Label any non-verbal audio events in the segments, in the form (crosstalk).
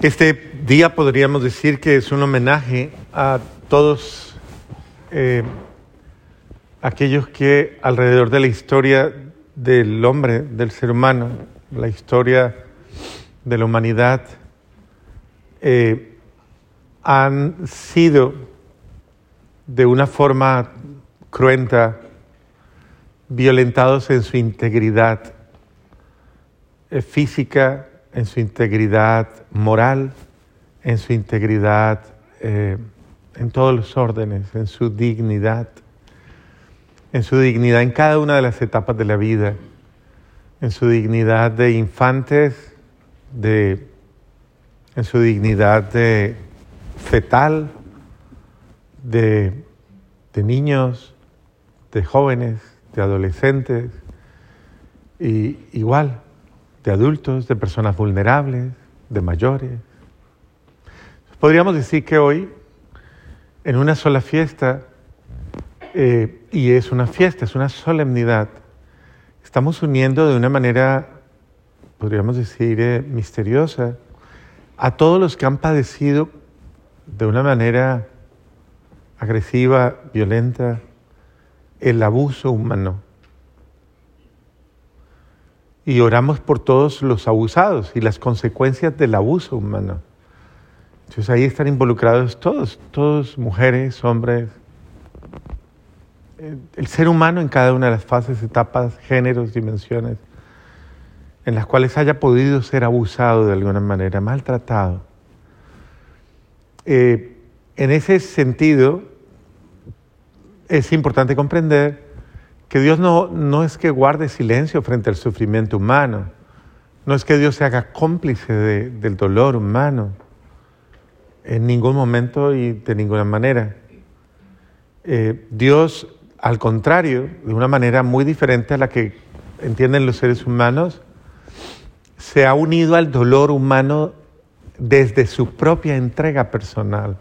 Este día podríamos decir que es un homenaje a todos eh, aquellos que alrededor de la historia del hombre, del ser humano, la historia de la humanidad, eh, han sido de una forma cruenta violentados en su integridad eh, física, en su integridad moral, en su integridad eh, en todos los órdenes, en su dignidad, en su dignidad en cada una de las etapas de la vida, en su dignidad de infantes, de, en su dignidad de fetal, de, de niños, de jóvenes, de adolescentes, y igual de adultos, de personas vulnerables, de mayores. Podríamos decir que hoy, en una sola fiesta, eh, y es una fiesta, es una solemnidad, estamos uniendo de una manera, podríamos decir, eh, misteriosa, a todos los que han padecido de una manera agresiva, violenta, el abuso humano y oramos por todos los abusados y las consecuencias del abuso humano. Entonces ahí están involucrados todos, todos mujeres, hombres, el ser humano en cada una de las fases, etapas, géneros, dimensiones, en las cuales haya podido ser abusado de alguna manera, maltratado. Eh, en ese sentido, es importante comprender que Dios no, no es que guarde silencio frente al sufrimiento humano, no es que Dios se haga cómplice del dolor humano en ningún momento y de ninguna manera. Eh, Dios, al contrario, de una manera muy diferente a la que entienden los seres humanos, se ha unido al dolor humano desde su propia entrega personal.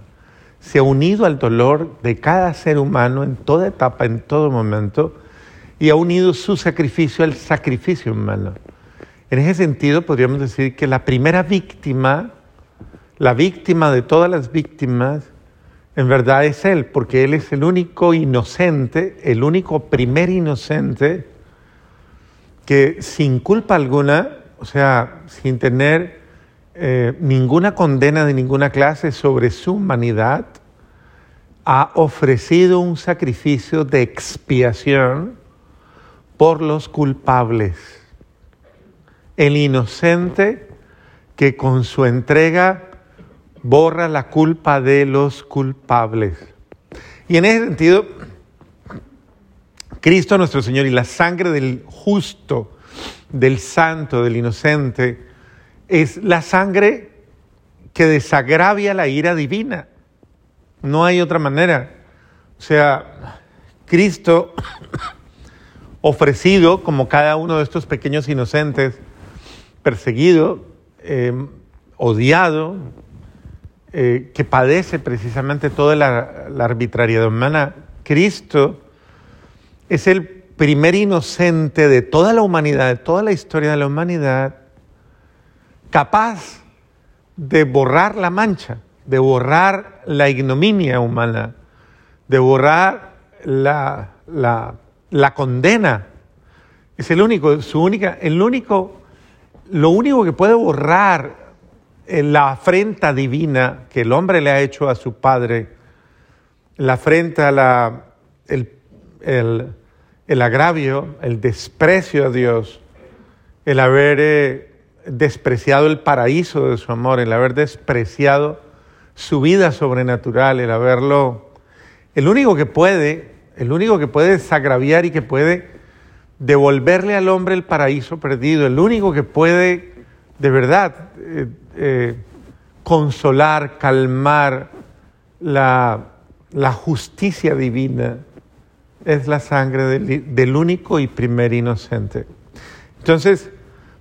Se ha unido al dolor de cada ser humano en toda etapa, en todo momento, y ha unido su sacrificio al sacrificio humano. En ese sentido, podríamos decir que la primera víctima, la víctima de todas las víctimas, en verdad es Él, porque Él es el único inocente, el único primer inocente que sin culpa alguna, o sea, sin tener eh, ninguna condena de ninguna clase sobre su humanidad, ha ofrecido un sacrificio de expiación por los culpables. El inocente que con su entrega borra la culpa de los culpables. Y en ese sentido, Cristo nuestro Señor y la sangre del justo, del santo, del inocente, es la sangre que desagravia la ira divina. No hay otra manera. O sea, Cristo ofrecido como cada uno de estos pequeños inocentes, perseguido, eh, odiado, eh, que padece precisamente toda la, la arbitrariedad humana, Cristo es el primer inocente de toda la humanidad, de toda la historia de la humanidad, capaz de borrar la mancha, de borrar la ignominia humana, de borrar la, la la condena. Es el único, su única, el único, lo único que puede borrar la afrenta divina que el hombre le ha hecho a su padre, la afrenta, la, el, el, agravio, el desprecio a Dios, el haber eh, despreciado el paraíso de su amor, el haber despreciado su vida sobrenatural, el haberlo, el único que puede el único que puede desagraviar y que puede devolverle al hombre el paraíso perdido, el único que puede de verdad eh, eh, consolar, calmar la, justicia divina, es la sangre del, del único y primer inocente. Entonces,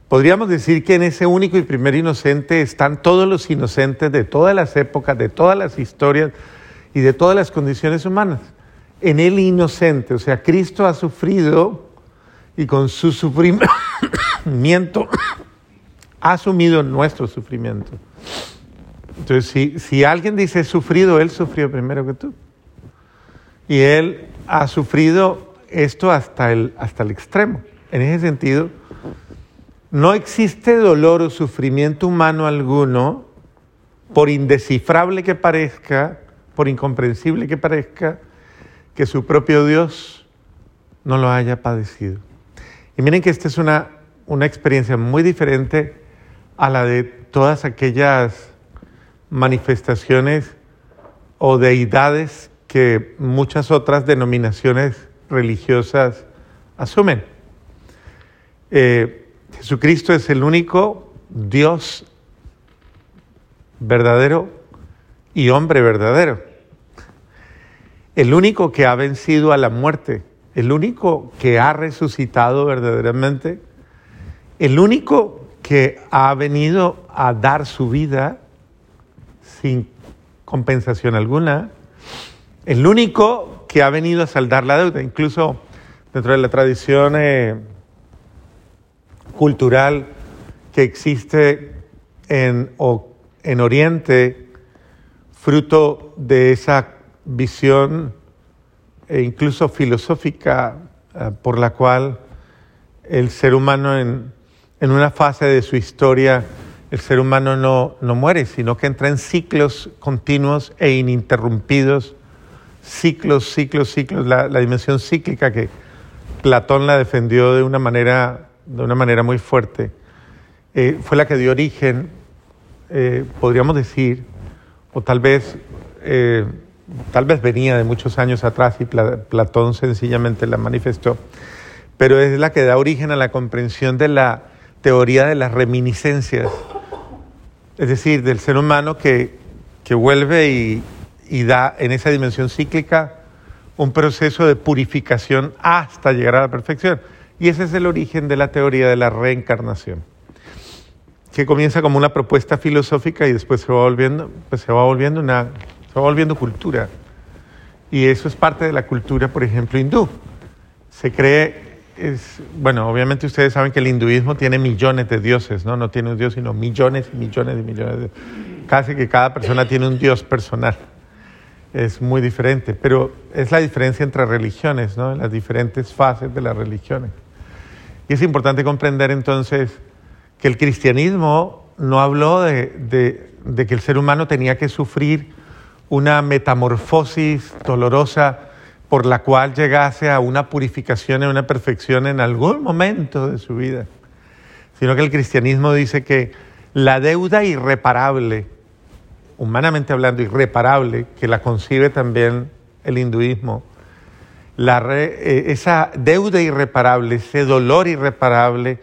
podríamos decir que en ese único y primer inocente están todos los inocentes de todas las épocas, de todas las historias y de todas las condiciones humanas en el inocente. O sea, Cristo ha sufrido y con su sufrimiento (coughs) ha asumido nuestro sufrimiento. Entonces, si, si alguien dice sufrido, él sufrió primero que tú. Y él ha sufrido esto hasta el, hasta el extremo. En ese sentido, no existe dolor o sufrimiento humano alguno, por indescifrable que parezca, por incomprensible que parezca, que su propio Dios no lo haya padecido. Y miren que esta es una, una experiencia muy diferente a la de todas aquellas manifestaciones o deidades que muchas otras denominaciones religiosas asumen. Eh, Jesucristo es el único Dios verdadero y hombre verdadero. El único que ha vencido a la muerte, el único que ha resucitado verdaderamente, el único que ha venido a dar su vida sin compensación alguna, el único que ha venido a saldar la deuda, incluso dentro de la tradición eh, cultural que existe en, en Oriente, fruto de esa visión e incluso filosófica eh, por la cual el ser humano en, en, una fase de su historia, el ser humano no, no muere, sino que entra en ciclos continuos e ininterrumpidos, ciclos, ciclos, ciclos, la, la dimensión cíclica que Platón la defendió de una manera, de una manera muy fuerte, eh, fue la que dio origen, eh, podríamos decir, o tal vez, tal vez venía de muchos años atrás y Platón sencillamente la manifestó, pero es la que da origen a la comprensión de la teoría de las reminiscencias, es decir, del ser humano que, que vuelve y, da en esa dimensión cíclica un proceso de purificación hasta llegar a la perfección. Y ese es el origen de la teoría de la reencarnación, que comienza como una propuesta filosófica y después se va volviendo, pues se va volviendo una, va volviendo cultura. Y eso es parte de la cultura, por ejemplo, hindú. Se cree, es, bueno, obviamente ustedes saben que el hinduismo tiene millones de dioses, ¿no? No tiene un dios, sino millones y millones y millones de... Casi que cada persona tiene un dios personal es muy diferente, pero es la diferencia entre religiones, ¿no? las diferentes fases de las religiones. Y es importante comprender entonces que el cristianismo no habló de, de que el ser humano tenía que sufrir una metamorfosis dolorosa por la cual llegase a una purificación y una perfección en algún momento de su vida, sino que el cristianismo dice que la deuda irreparable humanamente hablando, irreparable, que la concibe también el hinduismo, eh, esa deuda irreparable, ese dolor irreparable,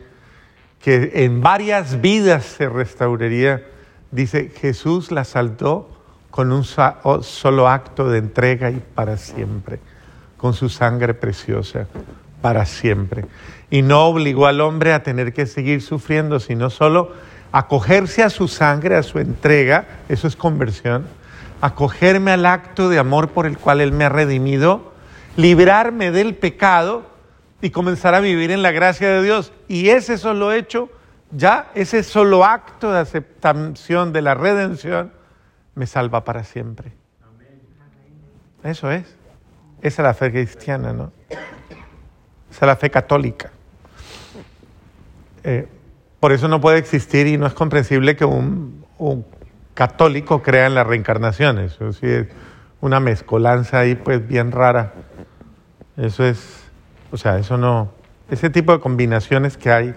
que en varias vidas se restauraría, dice, Jesús la saldó con un solo acto de entrega y para siempre, con su sangre preciosa, para siempre. Y no obligó al hombre a tener que seguir sufriendo, sino solo acogerse a su sangre, a su entrega, eso es conversión, acogerme al acto de amor por el cual Él me ha redimido, librarme del pecado y comenzar a vivir en la gracia de Dios. Y ese solo hecho, ya ese solo acto de aceptación de la redención, me salva para siempre. Eso es. Esa es la fe cristiana, ¿no? Esa es la fe católica. Eh, por eso no puede existir y no es comprensible que un, católico crea en la reencarnación. Eso es una mezcolanza ahí pues bien rara. Eso es, o sea, eso no, ese tipo de combinaciones que hay,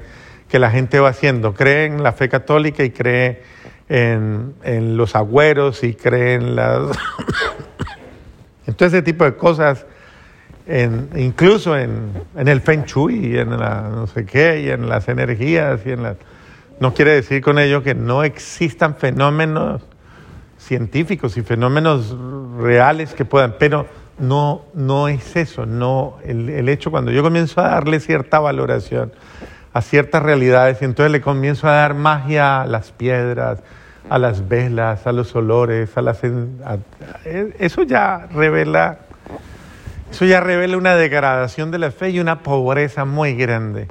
que la gente va haciendo, cree en la fe católica y cree en, en los agüeros y cree (coughs) en las... Entonces ese tipo de cosas incluso en, el Feng Shui y en la no sé qué, y en las energías y en las... No quiere decir con ello que no existan fenómenos científicos y fenómenos reales que puedan, pero no, no es eso, no el, el hecho cuando yo comienzo a darle cierta valoración a ciertas realidades y entonces le comienzo a dar magia a las piedras, a las velas, a los olores, a las... eso ya revela eso ya revela una degradación de la fe y una pobreza muy grande.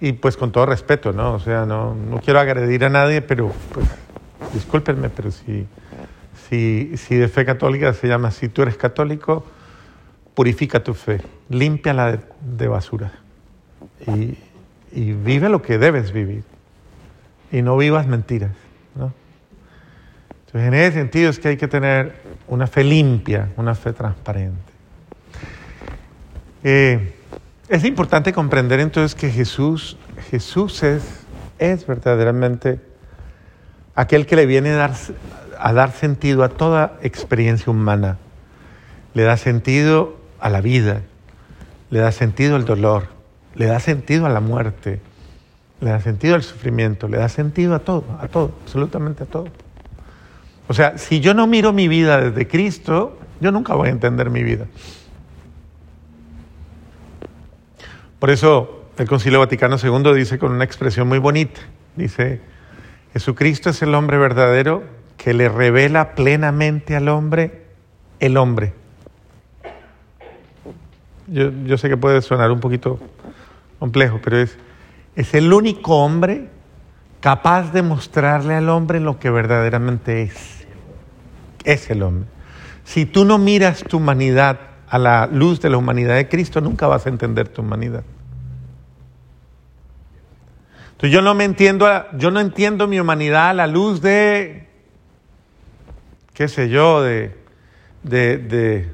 Y pues con todo respeto, ¿no? O sea, no, no quiero agredir a nadie, pero pues discúlpenme, pero si, si, si de fe católica se llama, si tú eres católico, purifica tu fe, límpiala de, de basura y vive lo que debes vivir y no vivas mentiras. ¿no? Entonces, en ese sentido es que hay que tener una fe limpia, una fe transparente. Eh, es importante comprender entonces que Jesús, Jesús es, es verdaderamente aquel que le viene a dar, a dar sentido a toda experiencia humana. Le da sentido a la vida, le da sentido al dolor, le da sentido a la muerte, le da sentido al sufrimiento, le da sentido a todo, a todo, absolutamente a todo. O sea, si yo no miro mi vida desde Cristo, yo nunca voy a entender mi vida. Por eso el Concilio Vaticano II dice con una expresión muy bonita, dice, Jesucristo es el hombre verdadero que le revela plenamente al hombre el hombre. Yo, yo sé que puede sonar un poquito complejo, pero es, es el único hombre capaz de mostrarle al hombre lo que verdaderamente es. Es el hombre. Si tú no miras tu humanidad a la luz de la humanidad de Cristo, nunca vas a entender tu humanidad. Entonces yo no me entiendo, yo no entiendo mi humanidad a la luz de, qué sé yo, de, de, de,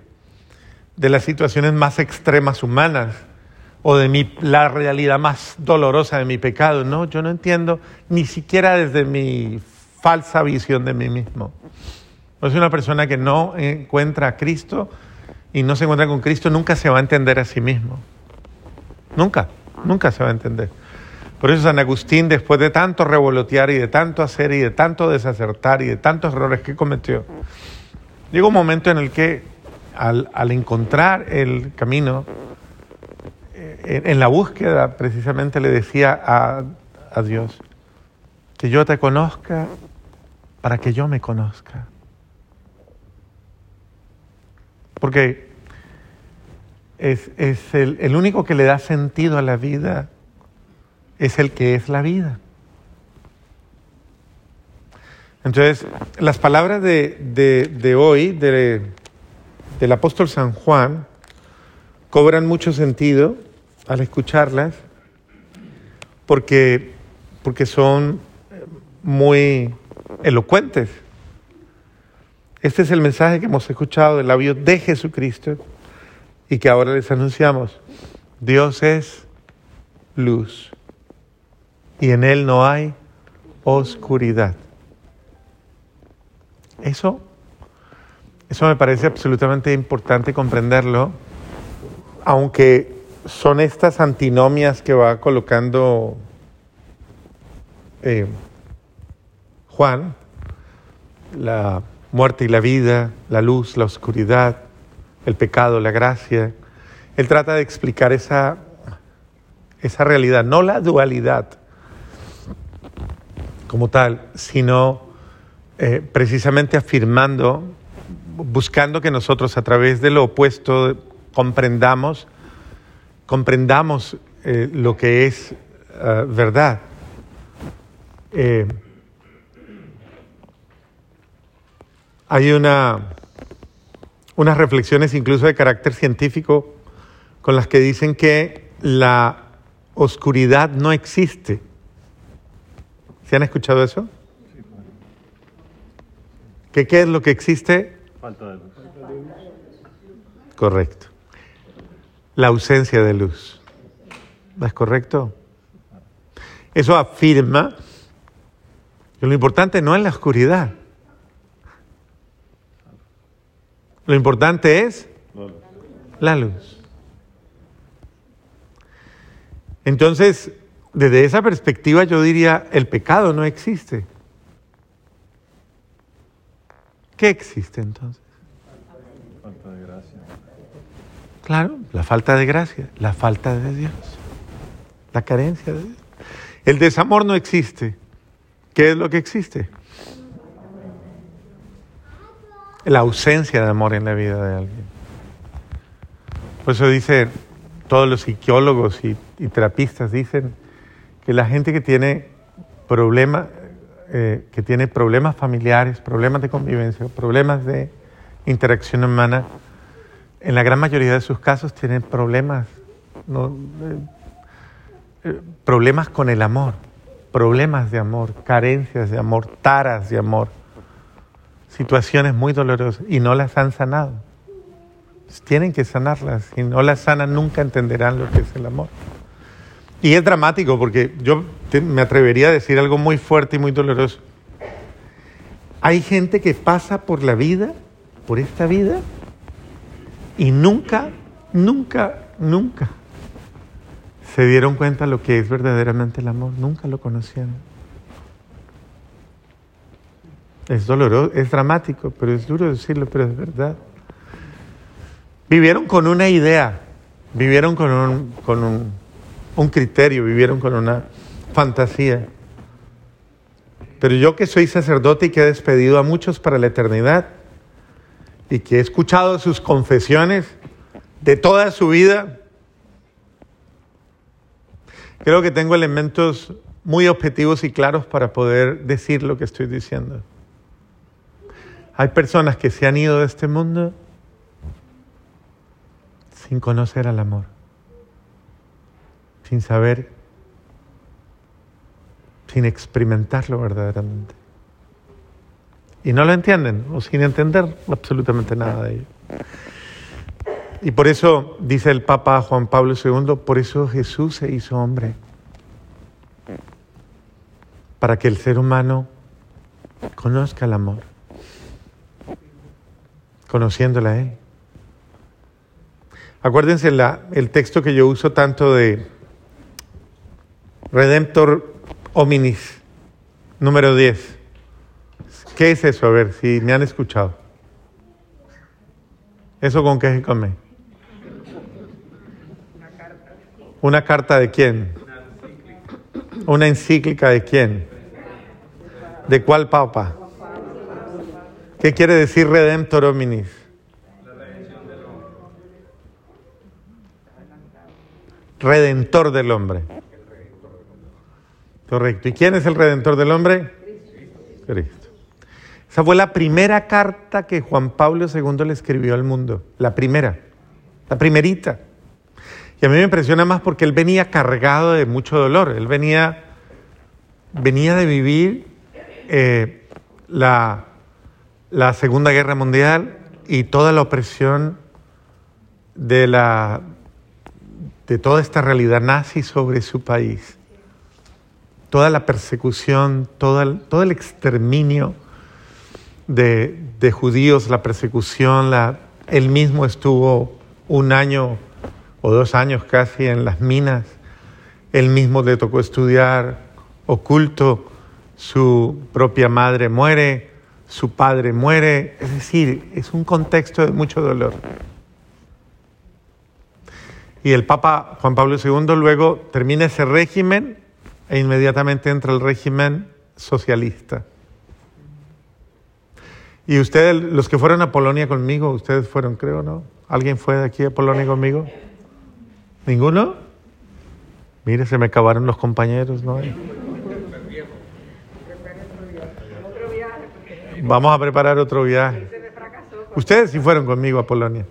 de las situaciones más extremas humanas o de mi, la realidad más dolorosa de mi pecado. No, yo no entiendo ni siquiera desde mi falsa visión de mí mismo. Soy una persona que no encuentra a Cristo y no se encuentra con Cristo, nunca se va a entender a sí mismo. Nunca, nunca se va a entender. Por eso San Agustín, después de tanto revolotear y de tanto hacer y de tanto desacertar y de tantos errores que cometió, llegó un momento en el que al, al encontrar el camino, eh, en, la búsqueda precisamente le decía a, a Dios, que yo te conozca para que yo me conozca. Porque es, es el, el, único que le da sentido a la vida, es el que es la vida. Entonces, las palabras de, de, de hoy de, del apóstol San Juan cobran mucho sentido al escucharlas porque, porque son muy elocuentes. Este es el mensaje que hemos escuchado del labio de Jesucristo y que ahora les anunciamos. Dios es luz y en Él no hay oscuridad. Eso, eso me parece absolutamente importante comprenderlo, aunque son estas antinomias que va colocando eh, Juan, la muerte y la vida, la luz, la oscuridad, el pecado, la gracia. Él trata de explicar esa, esa realidad, no la dualidad como tal, sino eh, precisamente afirmando, buscando que nosotros a través de lo opuesto comprendamos, comprendamos eh, lo que es uh, verdad. Eh, Hay una, unas reflexiones incluso de carácter científico con las que dicen que la oscuridad no existe. ¿Se han escuchado eso? ¿Qué, ¿Qué es lo que existe? Falta de luz. Correcto. La ausencia de luz. ¿Es correcto? Eso afirma que lo importante no es la oscuridad. Lo importante es la luz. Entonces, desde esa perspectiva yo diría, el pecado no existe. ¿Qué existe entonces? Falta de gracia. Claro, la falta de gracia, la falta de Dios, la carencia de Dios. El desamor no existe. ¿Qué es lo que existe? la ausencia de amor en la vida de alguien. Por eso dice, todos los psicólogos y, y terapistas dicen que la gente que tiene problemas eh, que tiene problemas familiares, problemas de convivencia, problemas de interacción humana, en la gran mayoría de sus casos tienen problemas, eh, problemas con el amor, problemas de amor, carencias de amor, taras de amor, situaciones muy dolorosas y no las han sanado. Tienen que sanarlas. Si no las sanan, nunca entenderán lo que es el amor. Y es dramático porque yo me atrevería a decir algo muy fuerte y muy doloroso. Hay gente que pasa por la vida, por esta vida, y nunca, nunca, nunca se dieron cuenta lo que es verdaderamente el amor, nunca lo conocieron. Es doloroso, es dramático, pero es duro decirlo, pero es verdad. Vivieron con una idea, vivieron con un, con un, un criterio, vivieron con una fantasía. Pero yo que soy sacerdote y que he despedido a muchos para la eternidad y que he escuchado sus confesiones de toda su vida, creo que tengo elementos muy objetivos y claros para poder decir lo que estoy diciendo. Hay personas que se han ido de este mundo sin conocer al amor, sin saber, sin experimentarlo verdaderamente. Y no lo entienden, o sin entender absolutamente nada de ello. Y por eso, dice el Papa Juan Pablo II, por eso Jesús se hizo hombre. Para que el ser humano conozca el amor, conociéndole a Él. Acuérdense la, el texto que yo uso tanto de Redemptor Hominis, número 10. ¿Qué es eso? A ver, si me han escuchado. ¿Eso con qué se come? ¿Una carta de quién? ¿Una encíclica de quién? ¿De cuál papa? ¿Qué quiere decir Redemptor Hominis? Redentor del hombre. Correcto. ¿Y quién es el redentor del hombre? Cristo. Esa fue la primera carta que Juan Pablo II le escribió al mundo. La primera. La primerita. Y a mí me impresiona más porque él venía cargado de mucho dolor. Él venía, venía de vivir eh, la, la Segunda Guerra Mundial y toda la opresión de, la, de toda esta realidad nazi sobre su país. Toda la persecución, todo el, todo el exterminio de, de, judíos, la persecución, la, él mismo estuvo un año o dos años casi en las minas, él mismo le tocó estudiar oculto, su propia madre muere, su padre muere, es decir, es un contexto de mucho dolor. Y el Papa Juan Pablo II luego termina ese régimen e inmediatamente entra el régimen socialista. Y ustedes, los que fueron a Polonia conmigo, ustedes fueron, creo, ¿no? ¿Alguien fue de aquí a Polonia conmigo? ¿Ninguno? Mire, se me acabaron los compañeros, ¿no? Vamos a preparar otro viaje. Ustedes sí fueron conmigo a Polonia.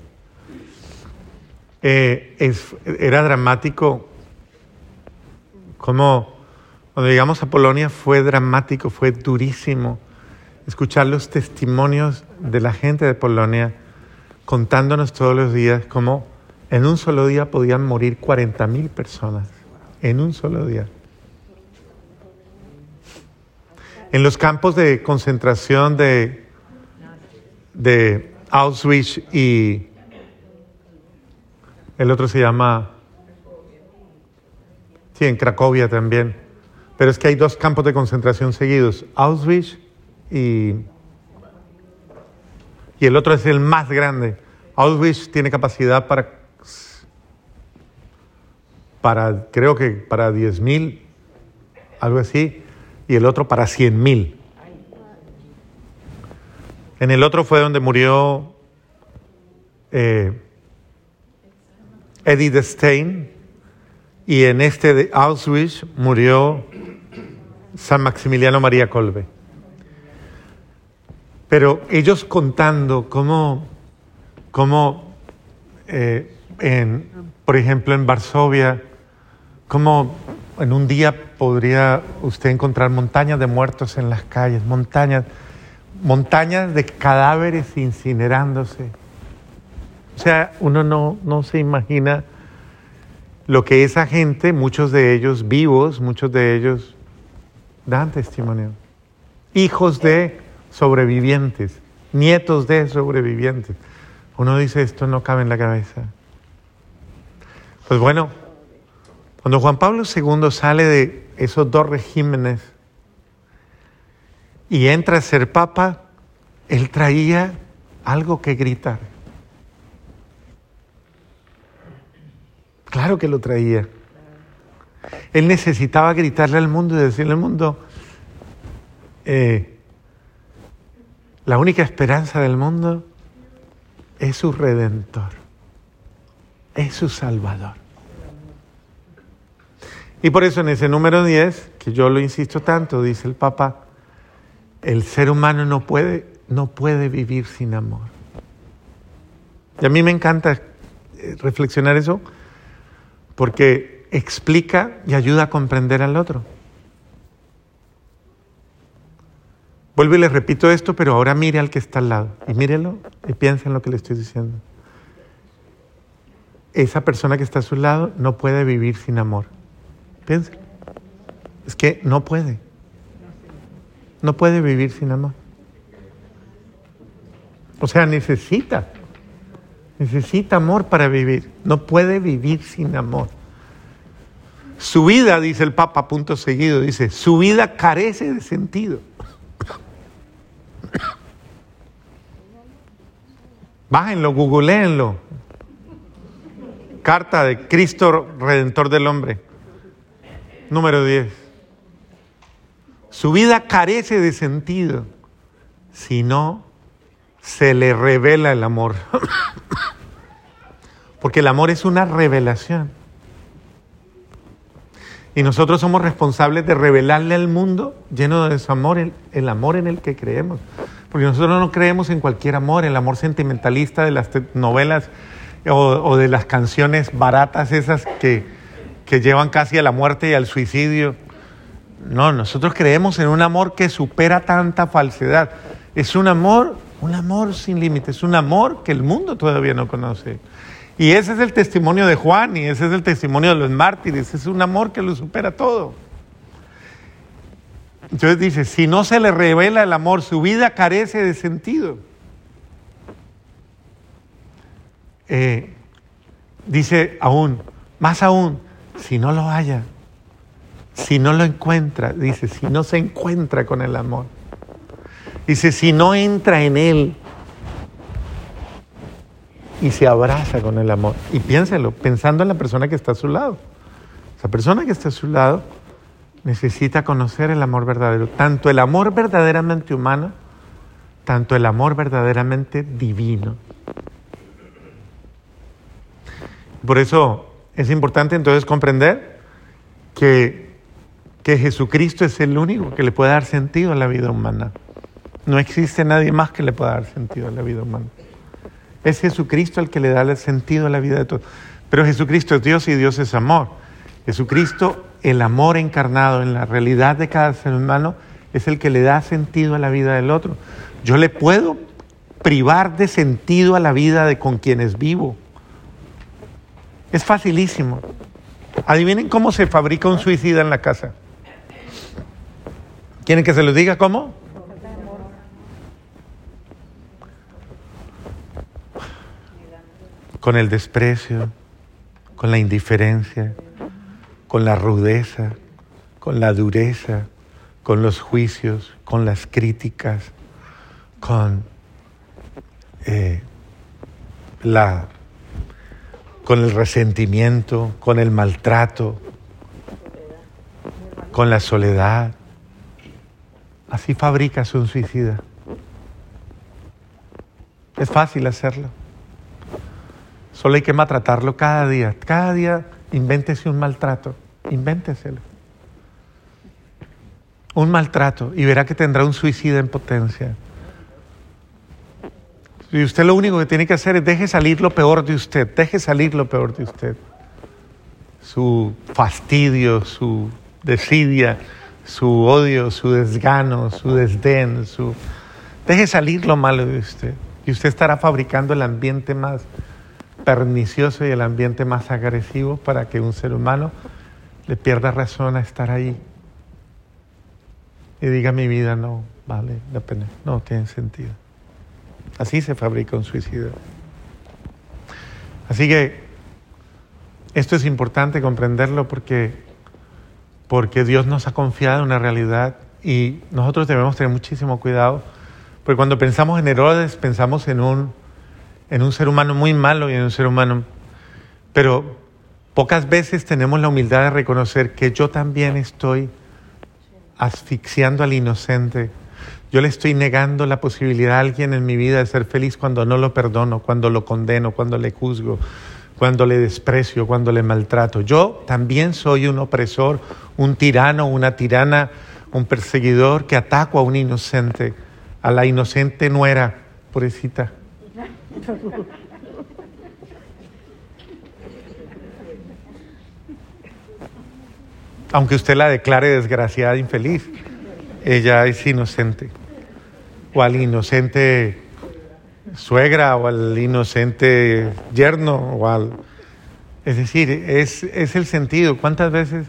Eh, era dramático como cuando llegamos a Polonia fue dramático, fue durísimo escuchar los testimonios de la gente de Polonia contándonos todos los días cómo en un solo día podían morir 40 mil personas. En un solo día. En los campos de concentración de, de Auschwitz y el otro se llama, sí, en Cracovia también, pero es que hay dos campos de concentración seguidos, Auschwitz y, y el otro es el más grande. Auschwitz tiene capacidad para, para creo que para 10.000, algo así, y el otro para 100 mil. En el otro fue donde murió eh, Edith Stein y en este de Auschwitz murió San Maximiliano María Kolbe. Pero ellos contando cómo, cómo eh, por ejemplo, en Varsovia, cómo en un día podría usted encontrar montañas de muertos en las calles, montañas, montañas de cadáveres incinerándose. O sea, uno no, no se imagina lo que esa gente, muchos de ellos vivos, muchos de ellos dan testimonio. Hijos de sobrevivientes, nietos de sobrevivientes. Uno dice, esto no cabe en la cabeza. Pues bueno, cuando Juan Pablo II sale de esos dos regímenes y entra a ser papa, él traía algo que gritar. Claro que lo traía. Él necesitaba gritarle al mundo y decirle al mundo, eh, la única esperanza del mundo es su redentor, es su salvador. Y por eso en ese número 10, que yo lo insisto tanto, dice el Papa, el ser humano no puede, no puede vivir sin amor. Y a mí me encanta eh, reflexionar eso porque explica y ayuda a comprender al otro. Vuelvo y le repito esto, pero ahora mire al que está al lado y mírelo y piensa en lo que le estoy diciendo. Esa persona que está a su lado no puede vivir sin amor. Piensa. Es que no puede. No puede vivir sin amor. O sea, necesita. Necesita amor para vivir. No puede vivir sin amor. Su vida, dice el Papa, punto seguido, dice, su vida carece de sentido. Bájenlo, googleenlo. Carta de Cristo Redentor del Hombre. Número 10. Su vida carece de sentido si no se le revela el amor. (coughs) Porque el amor es una revelación. Y nosotros somos responsables de revelarle al mundo, lleno de su amor, el, el amor en el que creemos. Porque nosotros no creemos en cualquier amor, el amor sentimentalista de las novelas o, de las canciones baratas esas que, que llevan casi a la muerte y al suicidio. No, nosotros creemos en un amor que supera tanta falsedad. Es un amor, un amor sin límites, un amor que el mundo todavía no conoce. Y ese es el testimonio de Juan y ese es el testimonio de los mártires. Es un amor que lo supera todo. Entonces dice, si no se le revela el amor, su vida carece de sentido. Eh, dice aún, más aún, si no lo haya, si no lo encuentra, dice, si no se encuentra con el amor. Dice, si no entra en él y se abraza con el amor. Y piénselo, pensando en la persona que está a su lado. Esa persona que está a su lado necesita conocer el amor verdadero, tanto el amor verdaderamente humano, tanto el amor verdaderamente divino. Por eso es importante entonces comprender que, que Jesucristo es el único que le puede dar sentido a la vida humana. No existe nadie más que le pueda dar sentido a la vida humana. Es Jesucristo el que le da el sentido a la vida de todos. Pero Jesucristo es Dios y Dios es amor. Jesucristo el amor encarnado en la realidad de cada ser humano es el que le da sentido a la vida del otro. Yo le puedo privar de sentido a la vida de con quienes vivo. Es facilísimo. Adivinen cómo se fabrica un suicida en la casa. ¿Quieren que se los diga cómo? Con el desprecio, con la indiferencia, con la rudeza, con la dureza, con los juicios, con las críticas, con eh, la con el resentimiento, con el maltrato, con la soledad. Así fabricas un suicida. Es fácil hacerlo. Solo hay que maltratarlo cada día. Cada día invéntese un maltrato. Invénteselo. Un maltrato y verá que tendrá un suicida en potencia. Y usted lo único que tiene que hacer es deje salir lo peor de usted, deje salir lo peor de usted. Su fastidio, su desidia, su odio, su desgano, su desdén, su... Deje salir lo malo de usted. Y usted estará fabricando el ambiente más pernicioso y el ambiente más agresivo para que un ser humano le pierda razón a estar ahí. Y diga mi vida no vale la pena, no tiene sentido. Así se fabrica un suicidio. Así que esto es importante comprenderlo porque, porque Dios nos ha confiado una realidad y nosotros debemos tener muchísimo cuidado, porque cuando pensamos en Herodes pensamos en un, en un ser humano muy malo y en un ser humano, pero pocas veces tenemos la humildad de reconocer que yo también estoy asfixiando al inocente. Yo le estoy negando la posibilidad a alguien en mi vida de ser feliz cuando no lo perdono, cuando lo condeno, cuando le juzgo, cuando le desprecio, cuando le maltrato. Yo también soy un opresor, un tirano, una tirana, un perseguidor que ataco a un inocente, a la inocente nuera, pobrecita. (laughs) Aunque usted la declare desgraciada, infeliz, ella es inocente. O al inocente suegra o al inocente yerno o al... Es decir, es, es el sentido. ¿Cuántas veces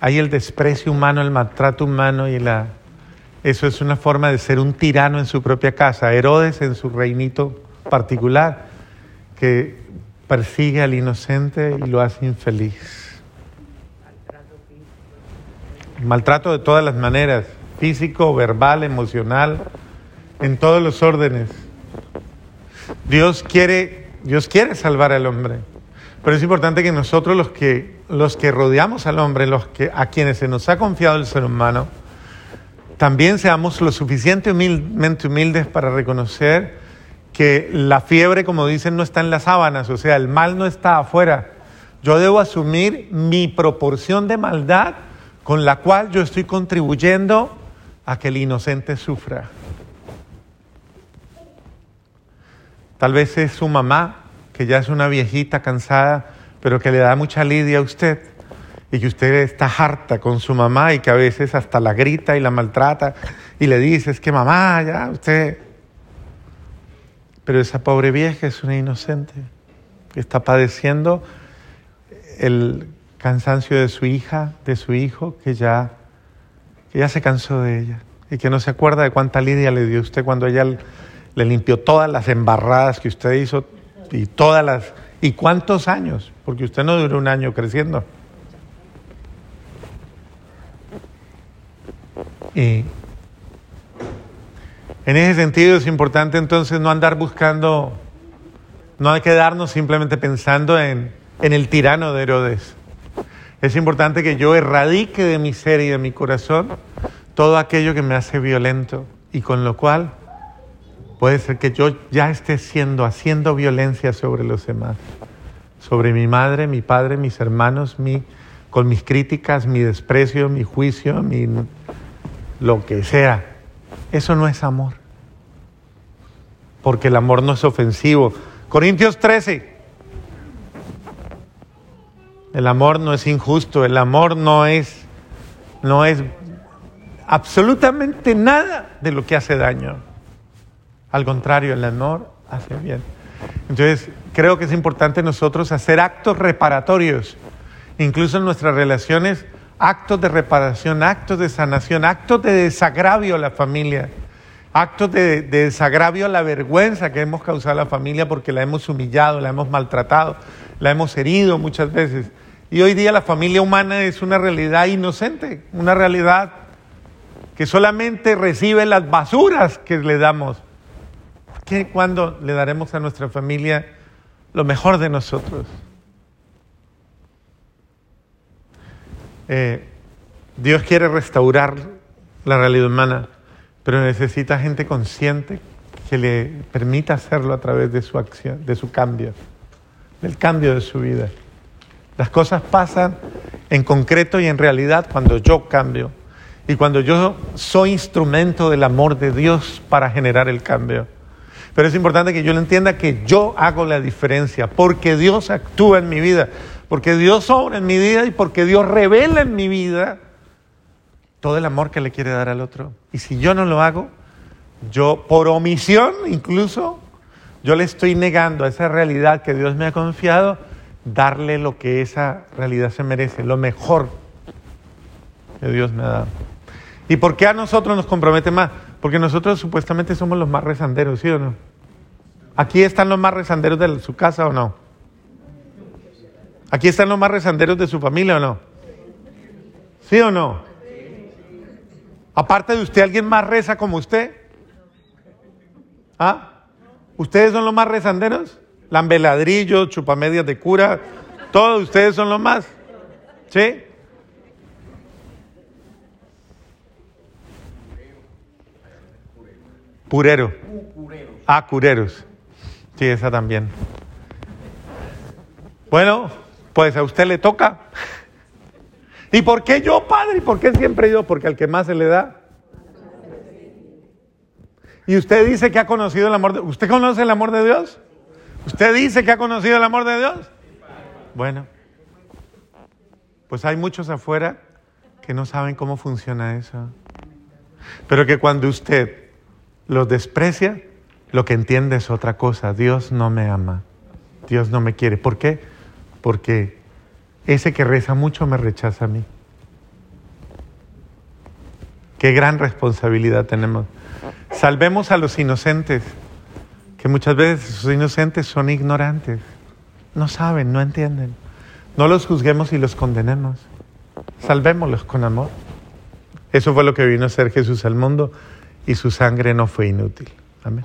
hay el desprecio humano, el maltrato humano y la... Eso es una forma de ser un tirano en su propia casa. Herodes en su reinito particular, que persigue al inocente y lo hace infeliz. Maltrato de todas las maneras, físico, verbal, emocional, en todos los órdenes. Dios quiere, Dios quiere salvar al hombre, pero es importante que nosotros los que, los que rodeamos al hombre, los que, a quienes se nos ha confiado el ser humano, también seamos lo suficientemente humildes para reconocer que la fiebre, como dicen, no está en las sábanas, o sea, el mal no está afuera. Yo debo asumir mi proporción de maldad con la cual yo estoy contribuyendo a que el inocente sufra. Tal vez es su mamá, que ya es una viejita cansada, pero que le da mucha lidia a usted y que usted está harta con su mamá y que a veces hasta la grita y la maltrata y le dice, es que mamá, ya usted... Pero esa pobre vieja es una inocente que está padeciendo el cansancio de su hija, de su hijo, que ya, que ya se cansó de ella y que no se acuerda de cuánta lidia le dio usted cuando ella le limpió todas las embarradas que usted hizo y todas las... ¿Y cuántos años? Porque usted no duró un año creciendo. Y en ese sentido es importante entonces no andar buscando, no hay que quedarnos simplemente pensando en, en el tirano de Herodes. Es importante que yo erradique de mi ser y de mi corazón todo aquello que me hace violento y con lo cual Puede ser que yo ya esté siendo, haciendo violencia sobre los demás, sobre mi madre, mi padre, mis hermanos, mi, con mis críticas, mi desprecio, mi juicio, mi, lo que sea. Eso no es amor. Porque el amor no es ofensivo. Corintios 13. El amor no es injusto, el amor no es, no es absolutamente nada de lo que hace daño. Al contrario, el amor hace bien. Entonces, creo que es importante nosotros hacer actos reparatorios, incluso en nuestras relaciones, actos de reparación, actos de sanación, actos de desagravio a la familia, actos de, desagravio a la vergüenza que hemos causado a la familia porque la hemos humillado, la hemos maltratado, la hemos herido muchas veces. Y hoy día la familia humana es una realidad inocente, una realidad que solamente recibe las basuras que le damos ¿Qué, ¿Cuándo le daremos a nuestra familia lo mejor de nosotros? Eh, Dios quiere restaurar la realidad humana, pero necesita gente consciente que le permita hacerlo a través de su acción, de su cambio, del cambio de su vida. Las cosas pasan en concreto y en realidad cuando yo cambio y cuando yo soy instrumento del amor de Dios para generar el cambio. Pero es importante que yo lo entienda que yo hago la diferencia, porque Dios actúa en mi vida, porque Dios obra en mi vida y porque Dios revela en mi vida todo el amor que le quiere dar al otro. Y si yo no lo hago, yo por omisión incluso, yo le estoy negando a esa realidad que Dios me ha confiado, darle lo que esa realidad se merece, lo mejor que Dios me ha dado. ¿Y por qué a nosotros nos compromete más? Porque nosotros supuestamente somos los más rezanderos, ¿sí o no? ¿Aquí están los más rezanderos de su casa o no? ¿Aquí están los más rezanderos de su familia o no? ¿Sí o no? Aparte de usted, ¿alguien más reza como usted? ¿Ah? ¿Ustedes son los más rezanderos? Lambeladrillo, chupamedias de cura, todos ustedes son los más. ¿Sí? Purero. Ah, cureros. Sí, esa también. Bueno, pues a usted le toca. ¿Y por qué yo, padre? ¿Y por qué siempre yo? Porque al que más se le da. Y usted dice que ha conocido el amor de ¿Usted conoce el amor de Dios? ¿Usted dice que ha conocido el amor de Dios? Bueno, pues hay muchos afuera que no saben cómo funciona eso. Pero que cuando usted los desprecia, lo que entiende es otra cosa. Dios no me ama. Dios no me quiere. ¿Por qué? Porque ese que reza mucho me rechaza a mí. Qué gran responsabilidad tenemos. Salvemos a los inocentes, que muchas veces los inocentes son ignorantes. No saben, no entienden. No los juzguemos y los condenemos. Salvémoslos con amor. Eso fue lo que vino a hacer Jesús al mundo y su sangre no fue inútil. Amén.